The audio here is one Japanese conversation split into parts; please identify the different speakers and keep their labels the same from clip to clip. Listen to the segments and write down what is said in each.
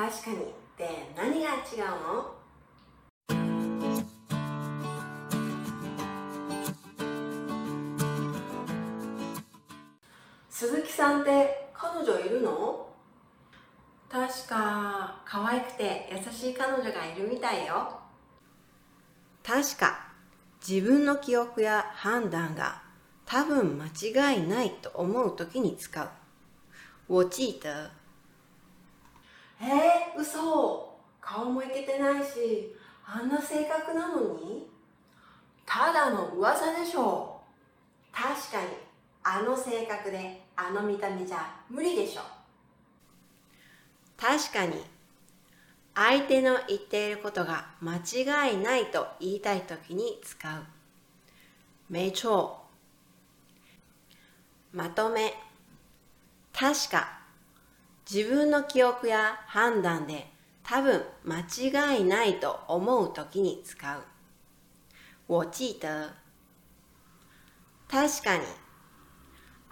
Speaker 1: 確かに。って何が違うの？鈴木さんって彼女いるの？確か可愛くて優しい彼女がいるみたいよ。確か自分の記憶や判断が多分間違いないと思う時に使う。我记得けてないしあんな性格なのに？ただの噂でしょ確かにあの性格であの見た目じゃ無理でしょ。確かに相手の言っていることが間違いないと言いたい時に使う。没错。まとめ。確か自分の記憶や判断で多分間違いないと思う時に使う。我记得。確かに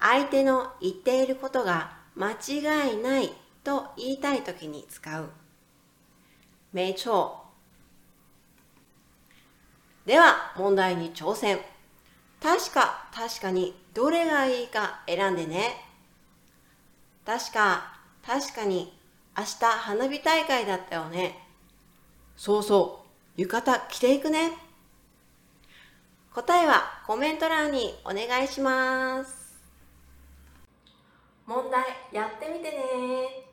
Speaker 1: 相手の言っていることが間違いないと言いたい時に使う。没错。では問題に挑戦。確か確かにどれがいいか選んでね。確か確かに明日花火大会だったよね。そうそう、浴衣着ていくね。答えはコメント欄にお願いします。問題やってみてね